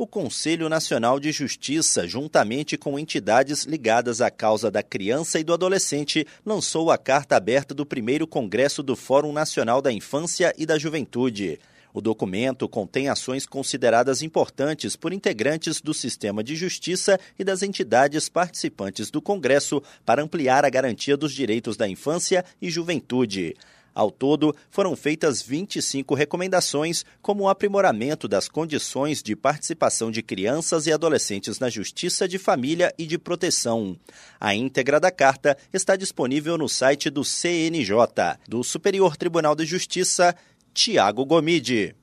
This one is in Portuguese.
o Conselho Nacional de Justiça, juntamente com entidades ligadas à causa da criança e do adolescente, lançou a carta aberta do primeiro Congresso do Fórum Nacional da Infância e da Juventude. O documento contém ações consideradas importantes por integrantes do sistema de justiça e das entidades participantes do Congresso para ampliar a garantia dos direitos da infância e juventude. Ao todo, foram feitas 25 recomendações, como o aprimoramento das condições de participação de crianças e adolescentes na Justiça de Família e de Proteção. A íntegra da carta está disponível no site do CNJ, do Superior Tribunal de Justiça, Tiago Gomide.